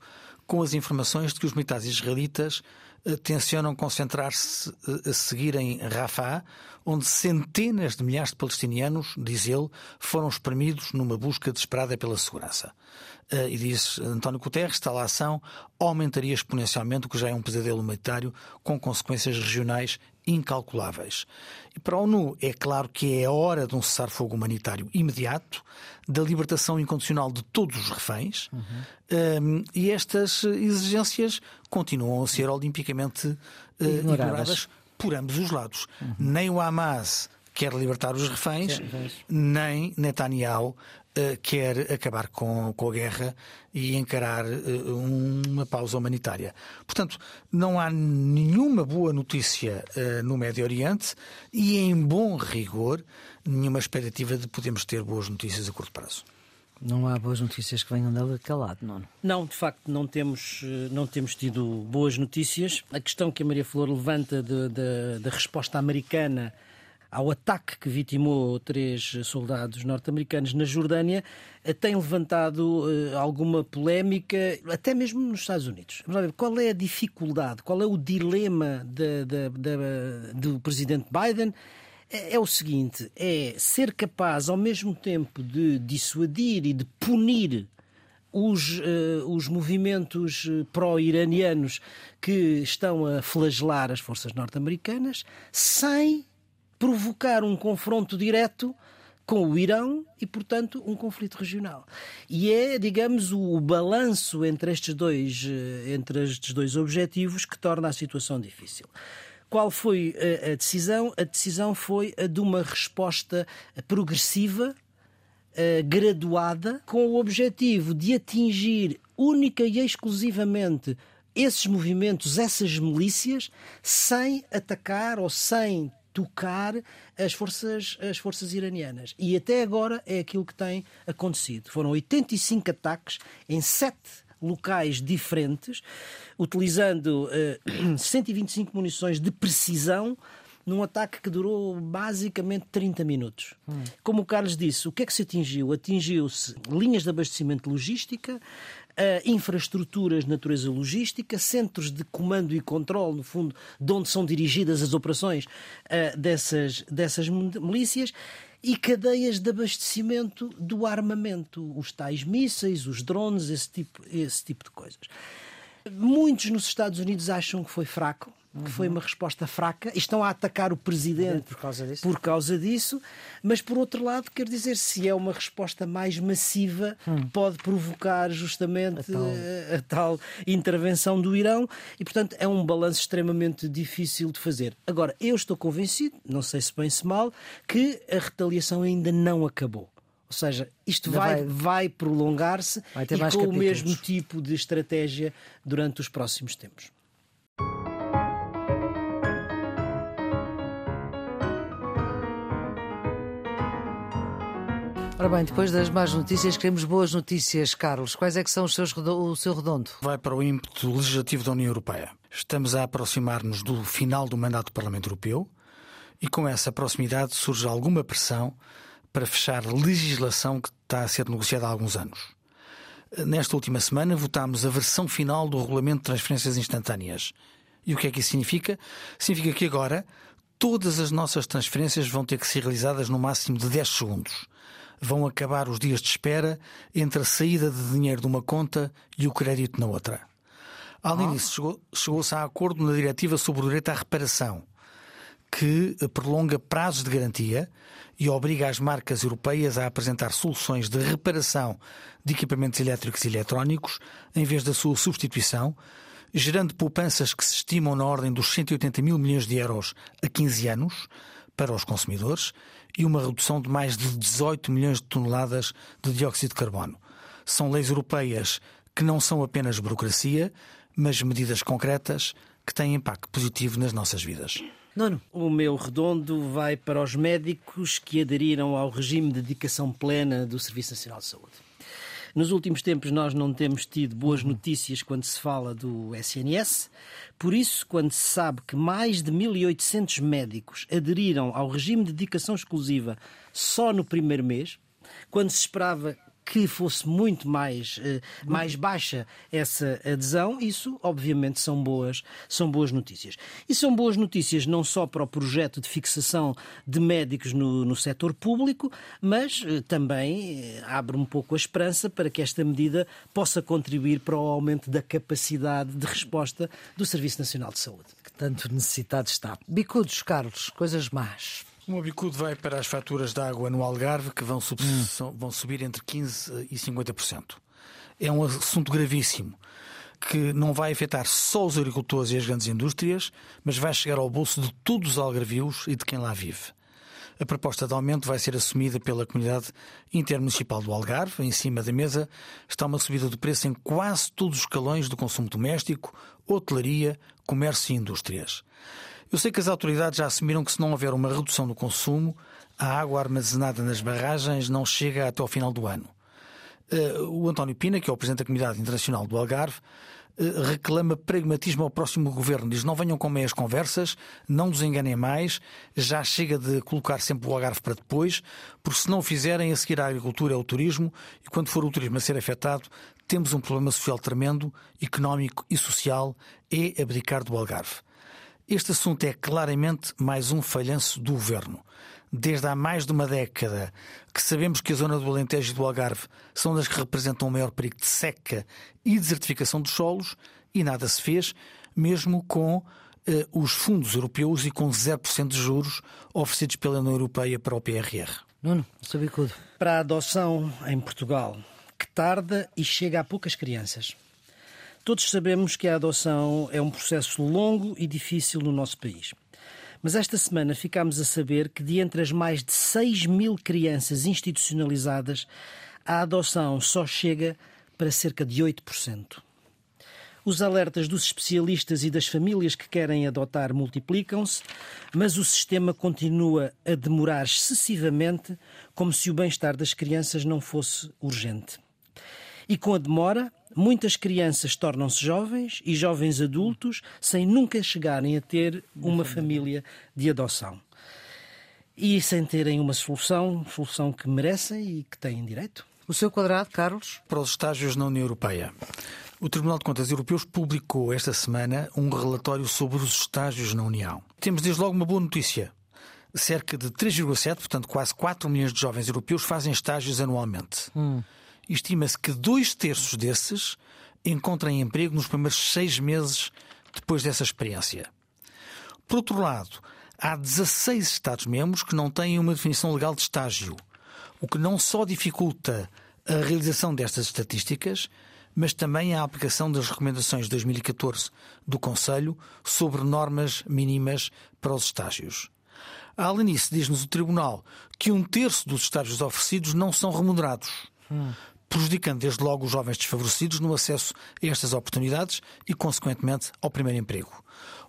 com as informações de que os militares israelitas eh, tencionam concentrar-se eh, a seguir em Rafah, onde centenas de milhares de palestinianos, diz ele, foram espremidos numa busca desesperada pela segurança. Eh, e diz António Guterres, tal ação aumentaria exponencialmente o que já é um pesadelo humanitário com consequências regionais incalculáveis. E para a ONU é claro que é a hora de um cessar-fogo humanitário imediato, da libertação incondicional de todos os reféns, uhum. um, e estas exigências continuam a ser olimpicamente uh, ignoradas. ignoradas por ambos os lados. Uhum. Nem o Hamas quer libertar os reféns, nem Netanyahu uh, quer acabar com, com a guerra e encarar uh, uma pausa humanitária. Portanto, não há nenhuma boa notícia uh, no Médio Oriente e, em bom rigor, nenhuma expectativa de podermos ter boas notícias a curto prazo. Não há boas notícias que venham daquele lado, não? Não, de facto, não temos, não temos tido boas notícias. A questão que a Maria Flor levanta da resposta americana ao ataque que vitimou três soldados norte-americanos na Jordânia, eh, tem levantado uh, alguma polémica, até mesmo nos Estados Unidos. Qual é a dificuldade, qual é o dilema de, de, de, do presidente Biden? É, é o seguinte: é ser capaz, ao mesmo tempo, de dissuadir e de punir os, uh, os movimentos pró-iranianos que estão a flagelar as forças norte-americanas, sem provocar um confronto direto com o Irão e, portanto, um conflito regional. E é, digamos, o, balanço entre estes dois, eh, entre estes dois objetivos que torna a situação difícil. Qual foi a, a decisão? A decisão foi a de uma resposta progressiva, Uh, graduada, com o objetivo de atingir única e exclusivamente esses movimentos, essas milícias, sem atacar ou sem tocar as forças, as forças iranianas. E até agora é aquilo que tem acontecido. Foram 85 ataques em sete locais diferentes, utilizando uh, 125 munições de precisão num ataque que durou basicamente 30 minutos. Hum. Como o Carlos disse, o que é que se atingiu? Atingiu-se linhas de abastecimento logística, uh, infraestruturas de natureza logística, centros de comando e controle, no fundo, de onde são dirigidas as operações uh, dessas, dessas milícias e cadeias de abastecimento do armamento, os tais mísseis, os drones, esse tipo, esse tipo de coisas. Muitos nos Estados Unidos acham que foi fraco, que foi uma resposta fraca e estão a atacar o presidente por causa, disso. por causa disso, mas por outro lado, quer dizer, se é uma resposta mais massiva, hum. pode provocar justamente a tal... A, a tal... intervenção do Irão e, portanto, é um balanço extremamente difícil de fazer. Agora, eu estou convencido, não sei se bem se mal, que a retaliação ainda não acabou. Ou seja, isto vai, vai, vai prolongar-se e com capítulos. o mesmo tipo de estratégia durante os próximos tempos. Ora bem, depois das más notícias, queremos boas notícias, Carlos. Quais é que são os seus, o seu redondo? Vai para o ímpeto legislativo da União Europeia. Estamos a aproximar-nos do final do mandato do Parlamento Europeu e com essa proximidade surge alguma pressão para fechar legislação que está a ser negociada há alguns anos. Nesta última semana votámos a versão final do Regulamento de Transferências Instantâneas. E o que é que isso significa? Significa que agora todas as nossas transferências vão ter que ser realizadas no máximo de 10 segundos vão acabar os dias de espera entre a saída de dinheiro de uma conta e o crédito na outra. Além ah. disso, chegou-se a acordo na diretiva sobre o direito à reparação, que prolonga prazos de garantia e obriga as marcas europeias a apresentar soluções de reparação de equipamentos elétricos e eletrónicos em vez da sua substituição, gerando poupanças que se estimam na ordem dos 180 mil milhões de euros a 15 anos para os consumidores e uma redução de mais de 18 milhões de toneladas de dióxido de carbono. São leis europeias que não são apenas burocracia, mas medidas concretas que têm impacto positivo nas nossas vidas. Nono, o meu redondo vai para os médicos que aderiram ao regime de dedicação plena do Serviço Nacional de Saúde. Nos últimos tempos, nós não temos tido boas notícias quando se fala do SNS. Por isso, quando se sabe que mais de 1.800 médicos aderiram ao regime de dedicação exclusiva só no primeiro mês, quando se esperava que fosse muito mais, eh, mais baixa essa adesão, isso obviamente são boas, são boas notícias. E são boas notícias não só para o projeto de fixação de médicos no, no setor público, mas eh, também eh, abre um pouco a esperança para que esta medida possa contribuir para o aumento da capacidade de resposta do Serviço Nacional de Saúde. Que tanto necessitado está. Bicudos, Carlos, coisas más. O bicudo vai para as faturas de água no Algarve, que vão, sub hum. vão subir entre 15% e 50%. É um assunto gravíssimo que não vai afetar só os agricultores e as grandes indústrias, mas vai chegar ao bolso de todos os algarvios e de quem lá vive. a proposta de aumento vai ser assumida pela comunidade intermunicipal do Algarve. Em cima da mesa está uma subida do preço em quase todos os escalões do consumo doméstico, hotelaria, comércio e indústrias. Eu sei que as autoridades já assumiram que se não houver uma redução no consumo, a água armazenada nas barragens não chega até ao final do ano. Eh, o António Pina, que é o Presidente da Comunidade Internacional do Algarve, eh, reclama pragmatismo ao próximo governo. Diz: não venham com meias conversas, não nos enganem mais, já chega de colocar sempre o Algarve para depois, porque se não o fizerem, a seguir a agricultura é o turismo, e quando for o turismo a ser afetado, temos um problema social tremendo, económico e social, é abdicar do Algarve. Este assunto é claramente mais um falhanço do governo desde há mais de uma década que sabemos que a zona do Alentejo e do Algarve são das que representam o maior perigo de seca e desertificação dos solos e nada se fez, mesmo com eh, os fundos europeus e com 0% de juros oferecidos pela União Europeia para o PRR. Nuno, sabicudo. Para a adoção em Portugal, que tarda e chega a poucas crianças. Todos sabemos que a adoção é um processo longo e difícil no nosso país. Mas esta semana ficámos a saber que, de entre as mais de 6 mil crianças institucionalizadas, a adoção só chega para cerca de 8%. Os alertas dos especialistas e das famílias que querem adotar multiplicam-se, mas o sistema continua a demorar excessivamente, como se o bem-estar das crianças não fosse urgente. E com a demora, muitas crianças tornam-se jovens e jovens adultos sem nunca chegarem a ter uma família de adoção. E sem terem uma solução, solução que merecem e que têm direito. O seu quadrado, Carlos? Para os estágios na União Europeia. O Tribunal de Contas Europeus publicou esta semana um relatório sobre os estágios na União. Temos desde logo uma boa notícia. Cerca de 3,7, portanto quase 4 milhões de jovens europeus fazem estágios anualmente. Hum estima-se que dois terços desses encontrem emprego nos primeiros seis meses depois dessa experiência. Por outro lado, há 16 Estados-membros que não têm uma definição legal de estágio, o que não só dificulta a realização destas estatísticas, mas também a aplicação das recomendações de 2014 do Conselho sobre normas mínimas para os estágios. Além disso, diz-nos o Tribunal que um terço dos estágios oferecidos não são remunerados. Hum prejudicando desde logo os jovens desfavorecidos no acesso a estas oportunidades e, consequentemente, ao primeiro emprego.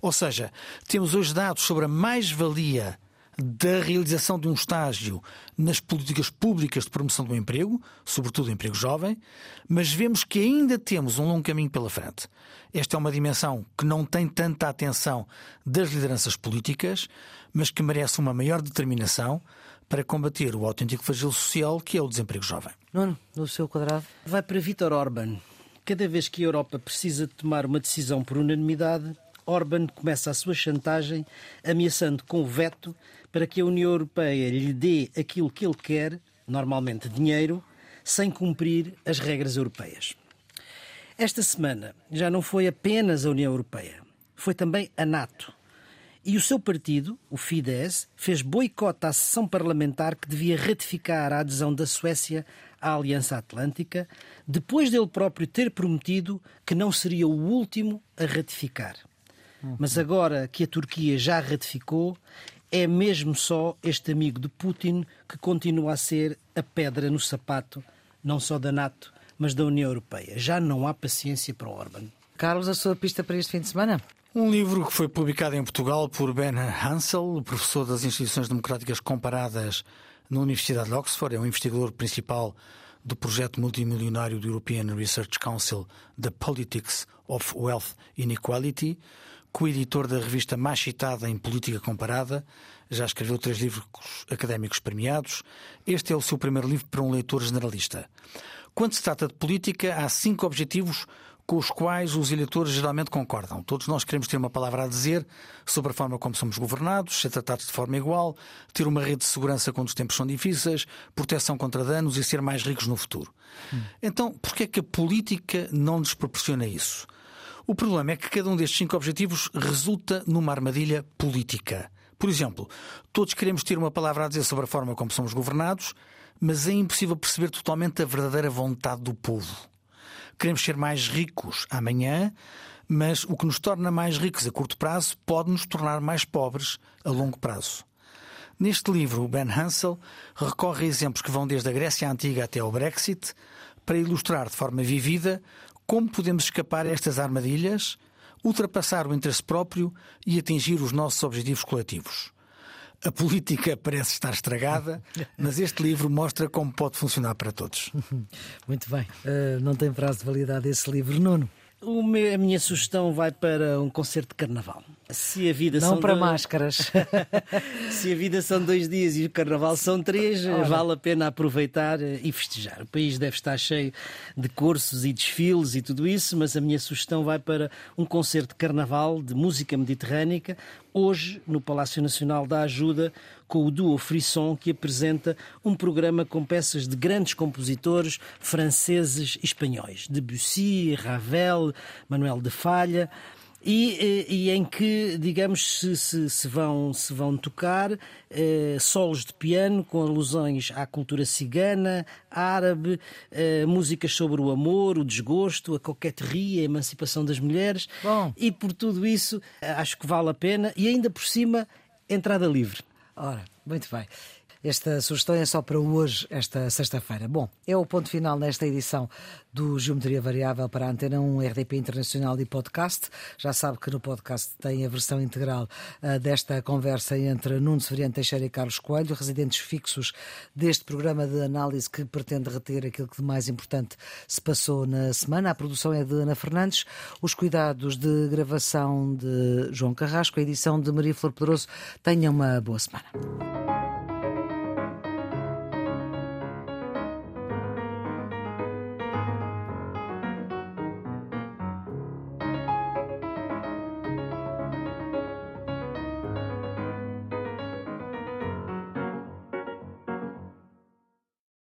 Ou seja, temos hoje dados sobre a mais-valia da realização de um estágio nas políticas públicas de promoção do emprego, sobretudo o emprego jovem, mas vemos que ainda temos um longo caminho pela frente. Esta é uma dimensão que não tem tanta atenção das lideranças políticas, mas que merece uma maior determinação para combater o autêntico flagelo social que é o desemprego jovem. Nuno, no seu quadrado. Vai para Vítor Orban. Cada vez que a Europa precisa de tomar uma decisão por unanimidade, Orban começa a sua chantagem, ameaçando com o veto para que a União Europeia lhe dê aquilo que ele quer, normalmente dinheiro, sem cumprir as regras europeias. Esta semana já não foi apenas a União Europeia, foi também a NATO e o seu partido, o Fidesz, fez boicote à sessão parlamentar que devia ratificar a adesão da Suécia à Aliança Atlântica, depois dele próprio ter prometido que não seria o último a ratificar. Mas agora que a Turquia já ratificou, é mesmo só este amigo de Putin que continua a ser a pedra no sapato, não só da NATO, mas da União Europeia. Já não há paciência para Orban. Carlos, a sua pista para este fim de semana? Um livro que foi publicado em Portugal por Ben Hansel, professor das instituições democráticas comparadas na Universidade de Oxford, é o investigador principal do projeto multimilionário do European Research Council The Politics of Wealth Inequality, co-editor da revista mais citada em política comparada, já escreveu três livros académicos premiados. Este é o seu primeiro livro para um leitor generalista. Quando se trata de política, há cinco objetivos com os quais os eleitores geralmente concordam. Todos nós queremos ter uma palavra a dizer sobre a forma como somos governados, ser tratados de forma igual, ter uma rede de segurança quando os tempos são difíceis, proteção contra danos e ser mais ricos no futuro. Hum. Então, por que é que a política não nos proporciona isso? O problema é que cada um destes cinco objetivos resulta numa armadilha política. Por exemplo, todos queremos ter uma palavra a dizer sobre a forma como somos governados, mas é impossível perceber totalmente a verdadeira vontade do povo. Queremos ser mais ricos amanhã, mas o que nos torna mais ricos a curto prazo pode nos tornar mais pobres a longo prazo. Neste livro, Ben Hansel recorre a exemplos que vão desde a Grécia Antiga até ao Brexit para ilustrar de forma vivida como podemos escapar a estas armadilhas, ultrapassar o interesse próprio e atingir os nossos objetivos coletivos. A política parece estar estragada, mas este livro mostra como pode funcionar para todos. Muito bem. Uh, não tem prazo de validade esse livro, Nuno. A minha sugestão vai para um concerto de carnaval. Se a vida não são para dois... máscaras. Se a vida são dois dias e o carnaval são três, Ora. vale a pena aproveitar e festejar. O país deve estar cheio de cursos e desfiles e tudo isso, mas a minha sugestão vai para um concerto de carnaval de música mediterrânica, hoje no Palácio Nacional da Ajuda, com o duo Frisson, que apresenta um programa com peças de grandes compositores franceses e espanhóis, Debussy, Ravel, Manuel de Falha e, e, em que, digamos, se, se, se, vão, se vão tocar eh, solos de piano com alusões à cultura cigana, árabe, eh, músicas sobre o amor, o desgosto, a coqueteria, a emancipação das mulheres. Bom. E por tudo isso, acho que vale a pena e ainda por cima, entrada livre. Ora, muito bem. Esta sugestão é só para hoje, esta sexta-feira. Bom, é o ponto final nesta edição do Geometria Variável para a Antena 1 RDP Internacional e Podcast. Já sabe que no podcast tem a versão integral uh, desta conversa entre Nuno Severiano Teixeira e Carlos Coelho, residentes fixos deste programa de análise que pretende reter aquilo que de mais importante se passou na semana. A produção é de Ana Fernandes, os cuidados de gravação de João Carrasco, a edição de Maria Flor Pedroso. Tenha uma boa semana.